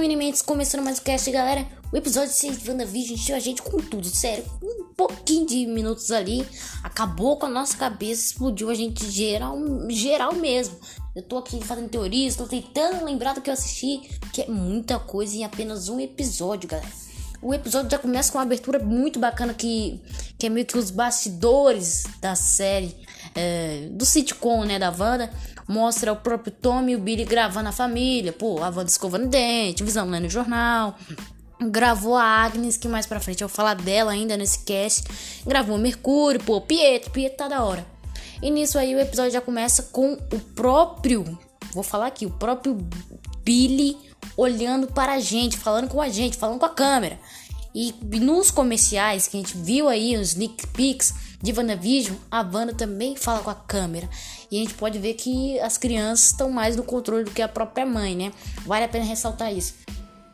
Minimentos, começando mais o cast, galera. O episódio 6 de WandaVision encheu a gente com tudo, sério. Um pouquinho de minutos ali, acabou com a nossa cabeça, explodiu a gente geral, geral mesmo. Eu tô aqui fazendo teorias, tô tentando lembrar do que eu assisti, que é muita coisa em apenas um episódio, galera. O episódio já começa com uma abertura muito bacana que, que é meio que os bastidores da série, é, do sitcom, né, da Wanda. Mostra o próprio Tommy e o Billy gravando a família. Pô, a Wanda escovando dente, visão lendo jornal. Gravou a Agnes, que mais pra frente eu vou falar dela ainda nesse cast. Gravou o Mercúrio, pô, Pietro, Pietro tá da hora. E nisso aí o episódio já começa com o próprio, vou falar aqui, o próprio Billy olhando para a gente, falando com a gente, falando com a câmera. E nos comerciais que a gente viu aí, os sneak peeks de WandaVision, a Wanda também fala com a câmera. E a gente pode ver que as crianças estão mais no controle do que a própria mãe, né? Vale a pena ressaltar isso.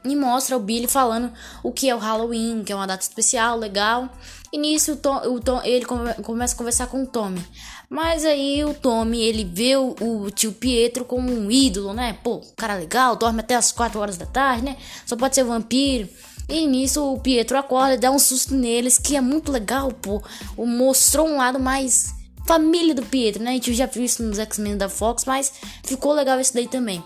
E mostra o Billy falando o que é o Halloween, que é uma data especial, legal. E nisso o Tom, o Tom, ele come, começa a conversar com o Tommy. Mas aí o Tommy, ele vê o, o, tio Pietro como um ídolo, né? Pô, cara legal, dorme até as 4 horas da tarde, né? Só pode ser vampiro. E nisso o Pietro acorda e dá um susto neles, que é muito legal, pô. Mostrou um lado mais família do Pietro, né? A gente já viu isso nos X-Men da Fox, mas ficou legal isso daí também.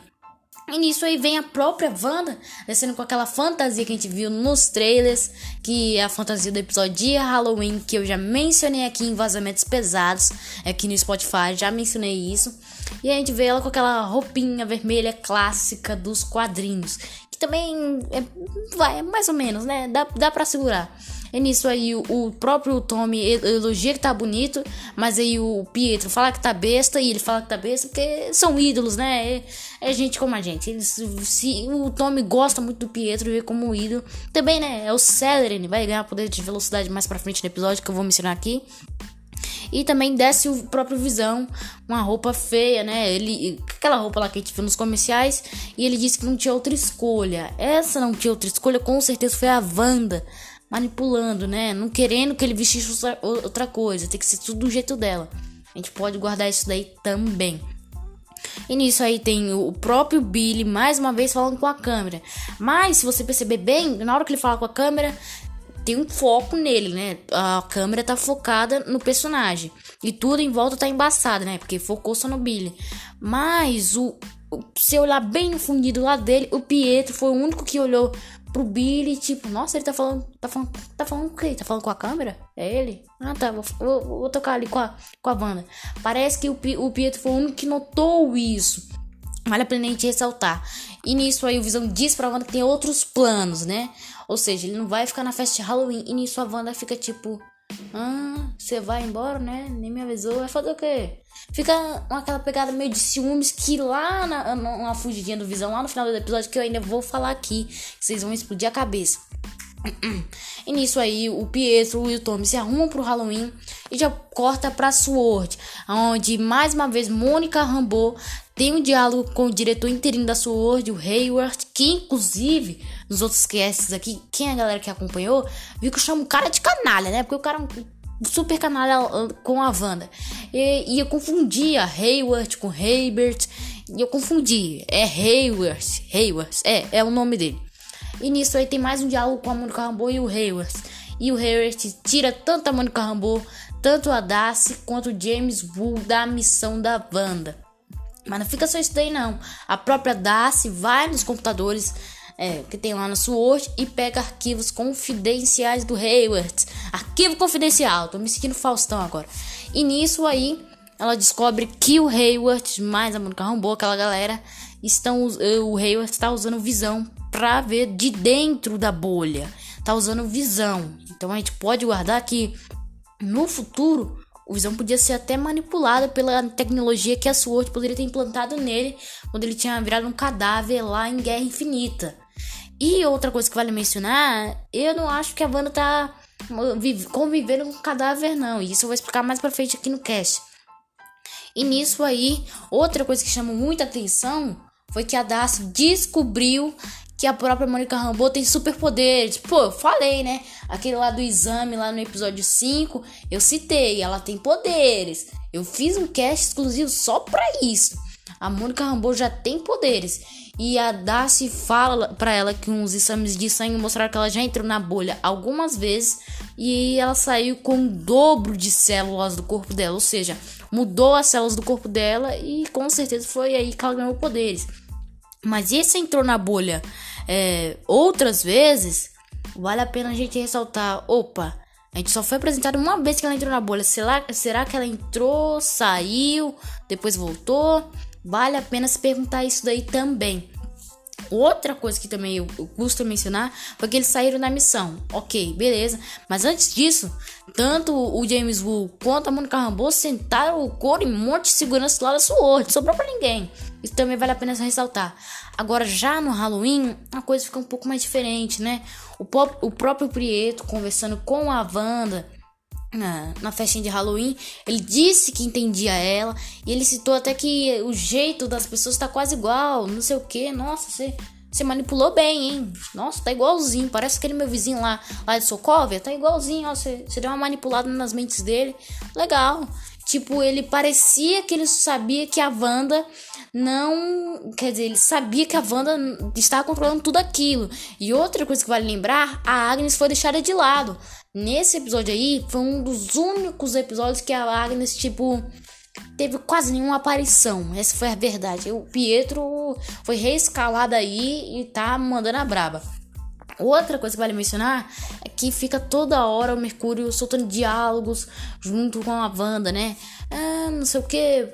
E nisso aí vem a própria Wanda, descendo com aquela fantasia que a gente viu nos trailers, que é a fantasia do episódio de Halloween, que eu já mencionei aqui em Vazamentos Pesados, aqui no Spotify, já mencionei isso. E a gente vê ela com aquela roupinha vermelha clássica dos quadrinhos, também é, vai, é mais ou menos, né? Dá, dá pra segurar. E nisso aí o, o próprio Tommy elogia que tá bonito, mas aí o Pietro fala que tá besta e ele fala que tá besta porque são ídolos, né? É, é gente como a gente. Eles, se, o Tommy gosta muito do Pietro e vê como ídolo. Também, né? É o Celerin, vai ganhar poder de velocidade mais pra frente no episódio que eu vou mencionar aqui. E também desce o próprio Visão, uma roupa feia, né? Ele, aquela roupa lá que a gente viu nos comerciais. E ele disse que não tinha outra escolha. Essa não tinha outra escolha, com certeza foi a Wanda manipulando, né? Não querendo que ele vestisse outra coisa. Tem que ser tudo do jeito dela. A gente pode guardar isso daí também. E nisso aí tem o próprio Billy mais uma vez falando com a câmera. Mas se você perceber bem, na hora que ele fala com a câmera, tem um foco nele, né? A câmera tá focada no personagem. E tudo em volta tá embaçado, né? Porque focou só no Billy. Mas o, se olhar bem no fundido lá dele, o Pietro foi o único que olhou pro Billy, tipo, nossa, ele tá falando. Tá falando. Tá falando o quê? Tá falando com a câmera? É ele? Ah, tá. Vou, vou, vou tocar ali com a, com a banda. Parece que o, o Pietro foi o único que notou isso. Vale a pena a gente ressaltar. E nisso aí o Visão diz pra Wanda que tem outros planos, né? Ou seja, ele não vai ficar na festa de Halloween. E nisso a Wanda fica tipo. Ah, você vai embora, né? Nem me avisou. Vai fazer o quê? Fica aquela pegada meio de ciúmes que lá na, na fugidinha do Visão, lá no final do episódio, que eu ainda vou falar aqui, que vocês vão explodir a cabeça. E nisso aí, o Pietro e o Tommy se arrumam pro Halloween e já corta pra Sword, onde mais uma vez Mônica Rambeau tem um diálogo com o diretor interino da Sword, o Hayward, que inclusive nos outros casts aqui, quem é a galera que acompanhou, viu que eu chamo o cara de canalha, né? Porque o cara é um super canalha ah, com a Wanda. E, e eu confundia Hayward com Haybert, e eu confundi. É Hayward, Hayward, é, é o nome dele. E nisso aí tem mais um diálogo com a Mônica Rambeau e o Hayward. E o Hayward tira tanto a Mônica Rambeau, tanto a Darcy quanto o James Wool da missão da Wanda. Mas não fica só isso daí não. A própria Darcy vai nos computadores é, que tem lá na Sword e pega arquivos confidenciais do Hayward. Arquivo confidencial. Tô me sentindo Faustão agora. E nisso aí ela descobre que o Hayward mais a Monica Rambeau, aquela galera, estão o Hayward está usando visão para ver de dentro da bolha. Tá usando visão. Então a gente pode guardar que no futuro o Visão podia ser até manipulado pela tecnologia que a SWORD poderia ter implantado nele quando ele tinha virado um cadáver lá em Guerra Infinita. E outra coisa que vale mencionar, eu não acho que a Wanda tá convivendo com cadáver, não. E isso eu vou explicar mais pra frente aqui no cast. E nisso aí, outra coisa que chamou muita atenção foi que a Darcy descobriu que a própria Mônica Rambeau tem superpoderes. Pô, eu falei, né? Aquele lá do exame, lá no episódio 5, eu citei, ela tem poderes. Eu fiz um cast exclusivo só pra isso. a Mônica Rambeau já tem poderes. E a Darcy fala para ela que uns exames de sangue mostraram que ela já entrou na bolha algumas vezes e ela saiu com o dobro de células do corpo dela, ou seja, mudou as células do corpo dela e com certeza foi aí que ela ganhou poderes. Mas esse entrou na bolha é, outras vezes, vale a pena a gente ressaltar. Opa, a gente só foi apresentado uma vez que ela entrou na bolha. Será, será que ela entrou, saiu, depois voltou? Vale a pena se perguntar isso daí também. Outra coisa que também eu, eu custo mencionar foi que eles saíram da missão. Ok, beleza. Mas antes disso, tanto o James Wu quanto a Monica Rambeau sentaram o couro em um monte de segurança lá da Sword. Sobrou pra ninguém. Isso também vale a pena ressaltar. Agora, já no Halloween, a coisa fica um pouco mais diferente, né? O, pop, o próprio Prieto conversando com a Wanda na, na festinha de Halloween, ele disse que entendia ela. E ele citou até que o jeito das pessoas tá quase igual, não sei o que. Nossa, você, você manipulou bem, hein? Nossa, tá igualzinho. Parece aquele meu vizinho lá, lá de Sokovia. Tá igualzinho, ó. Você, você deu uma manipulada nas mentes dele. Legal. Tipo, ele parecia que ele sabia que a Wanda não. Quer dizer, ele sabia que a Wanda estava controlando tudo aquilo. E outra coisa que vale lembrar: a Agnes foi deixada de lado. Nesse episódio aí, foi um dos únicos episódios que a Agnes, tipo, teve quase nenhuma aparição. Essa foi a verdade. O Pietro foi reescalado aí e tá mandando a braba. Outra coisa que vale mencionar é que fica toda hora o Mercúrio soltando diálogos junto com a Wanda, né? Ah, não sei o que,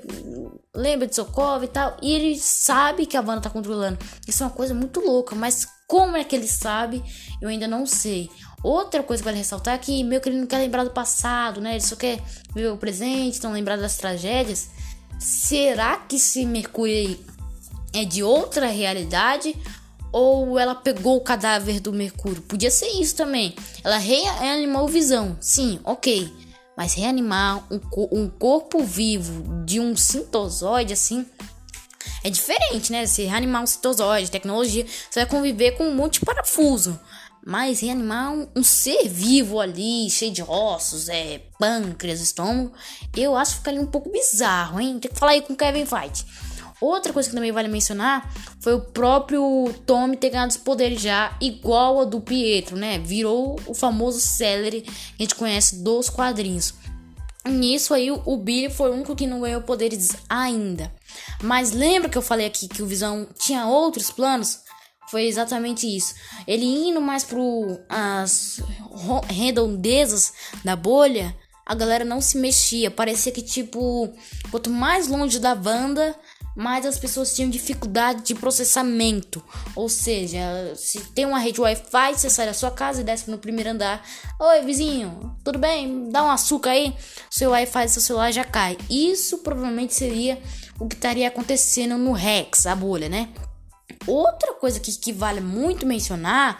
lembra de Socorro e tal. E ele sabe que a Wanda tá controlando. Isso é uma coisa muito louca, mas como é que ele sabe? Eu ainda não sei. Outra coisa que vale ressaltar é que meio que ele não quer lembrar do passado, né? Ele só quer viver o presente, não lembrar das tragédias. Será que esse Mercúrio aí é de outra realidade? Ou ela pegou o cadáver do Mercúrio? Podia ser isso também. Ela reanimou Visão. Sim, ok. Mas reanimar um, um corpo vivo de um sintozoide assim é diferente, né? Se reanimar um sintozoide, tecnologia, você vai conviver com um monte de parafuso. Mas reanimar um, um, ser vivo ali, cheio de ossos, é, pâncreas, estômago, eu acho que ficaria um pouco bizarro, hein? Tem que falar aí com o Kevin Feige. Outra coisa que também vale mencionar foi o próprio Tommy ter ganhado os poderes já, igual a do Pietro, né? Virou o famoso Celery que a gente conhece dos quadrinhos. Nisso aí, o Billy foi o único que não ganhou poderes ainda. Mas lembra que eu falei aqui que o Visão tinha outros planos? Foi exatamente isso. Ele indo mais pro as redondezas da bolha, a galera não se mexia. Parecia que tipo, quanto mais longe da banda, mais as pessoas tinham dificuldade de processamento. Ou seja, se tem uma rede Wi-Fi, você sai da sua casa e desce no primeiro andar. Oi, vizinho, tudo bem? Dá um açúcar aí. Seu Wi-Fi do seu celular já cai. Isso provavelmente seria o que estaria acontecendo no Rex, a bolha, né? Outra coisa que, que vale muito mencionar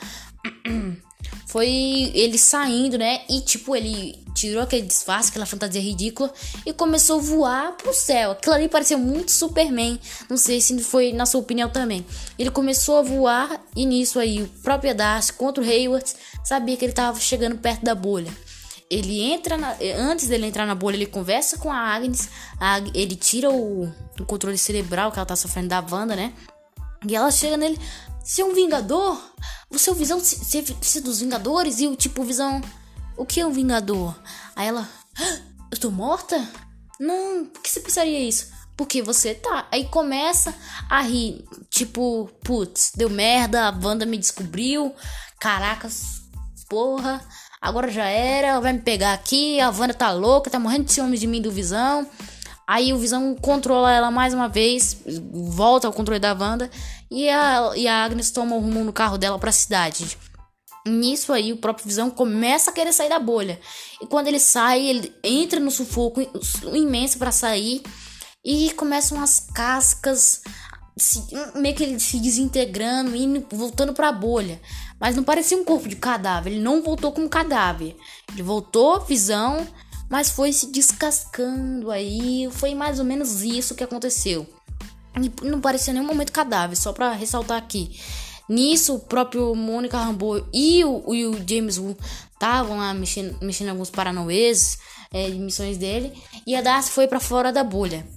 foi ele saindo, né? E tipo, ele tirou aquele disfarce, aquela fantasia ridícula e começou a voar pro céu. Aquilo ali parecia muito Superman. Não sei se foi na sua opinião também. Ele começou a voar e nisso aí o próprio Darcy contra o Hayward sabia que ele tava chegando perto da bolha. Ele entra na, antes dele entrar na bolha, ele conversa com a Agnes, a, ele tira o, o controle cerebral que ela tá sofrendo da Wanda, né? E ela chega nele, você é um vingador? Você é o Visão, você é dos Vingadores? E o tipo, Visão, o que é um Vingador? Aí ela, ah, eu tô morta? Não, por que você pensaria isso? Porque você tá. Aí começa a rir, tipo, putz, deu merda, a Wanda me descobriu, caracas, porra, agora já era, vai me pegar aqui, a Wanda tá louca, tá morrendo de ciúmes de mim do Visão. Aí o Visão controla ela mais uma vez, volta ao controle da Wanda e a, e a Agnes toma o rumo no carro dela pra cidade. Nisso aí o próprio Visão começa a querer sair da bolha. E quando ele sai, ele entra no sufoco imenso para sair e começam as cascas se, meio que ele se desintegrando e voltando para a bolha. Mas não parecia um corpo de cadáver, ele não voltou como cadáver. Ele voltou, visão, mas foi se descascando aí. Foi mais ou menos isso que aconteceu. E não parecia nenhum momento cadáver, só para ressaltar aqui. Nisso, o próprio Mônica Rambeau e o, e o James Wu estavam lá mexendo, mexendo alguns paranauês é, missões dele. E a Darcy foi para fora da bolha.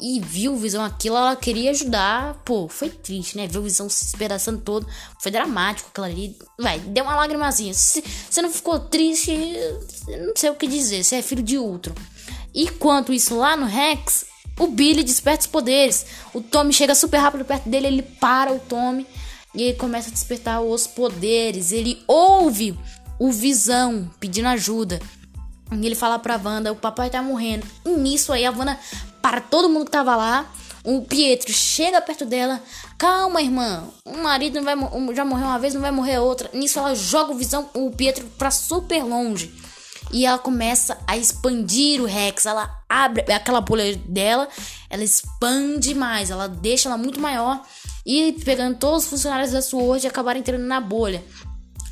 E viu o Visão aquilo, ela queria ajudar. Pô, foi triste, né? Ver o Visão se esperançando todo. Foi dramático aquilo ali. Vai, deu uma lagrimazinha. Se você não ficou triste, não sei o que dizer. Você é filho de Ultron. E quanto isso lá no Rex, o Billy desperta os poderes. O Tommy chega super rápido perto dele, ele para o Tommy e ele começa a despertar os poderes. Ele ouve o Visão pedindo ajuda. E ele fala pra Wanda, o papai tá morrendo. E nisso aí a Wanda para todo mundo que tava lá. O Pietro chega perto dela. Calma, irmã. O marido não vai, já morreu uma vez, não vai morrer outra. Nisso ela joga o visão, o Pietro pra super longe. E ela começa a expandir o Rex. Ela abre aquela bolha dela, ela expande mais, ela deixa ela muito maior. E pegando todos os funcionários da SWORD e acabaram entrando na bolha.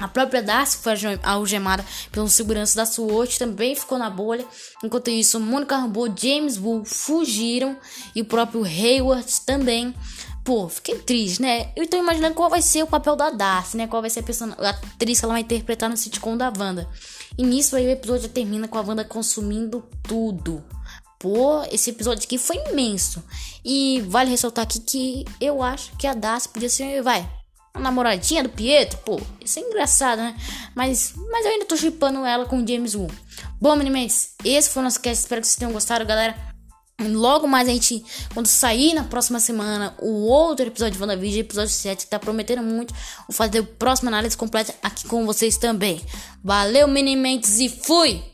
A própria Darcy foi algemada pelo segurança da SWORD, também ficou na bolha. Enquanto isso, Monica Rambeau e James Bull fugiram e o próprio Hayward também. Pô, fiquei triste, né? Eu tô imaginando qual vai ser o papel da Darcy, né? Qual vai ser a, person... a atriz que ela vai interpretar no sitcom da Wanda. E nisso aí o episódio termina com a Wanda consumindo tudo. Pô, esse episódio aqui foi imenso. E vale ressaltar aqui que eu acho que a Darcy podia ser, vai, a namoradinha do Pietro, pô, isso é engraçado, né? Mas, mas eu ainda tô chipando ela com o James Wu. Bom, meninos, esse foi o nosso cast. Espero que vocês tenham gostado, galera. Logo mais a gente, quando sair na próxima semana, o outro episódio de WandaVision, episódio 7, que tá prometendo muito. Vou fazer a próxima análise completa aqui com vocês também. Valeu, Minimentes, e fui!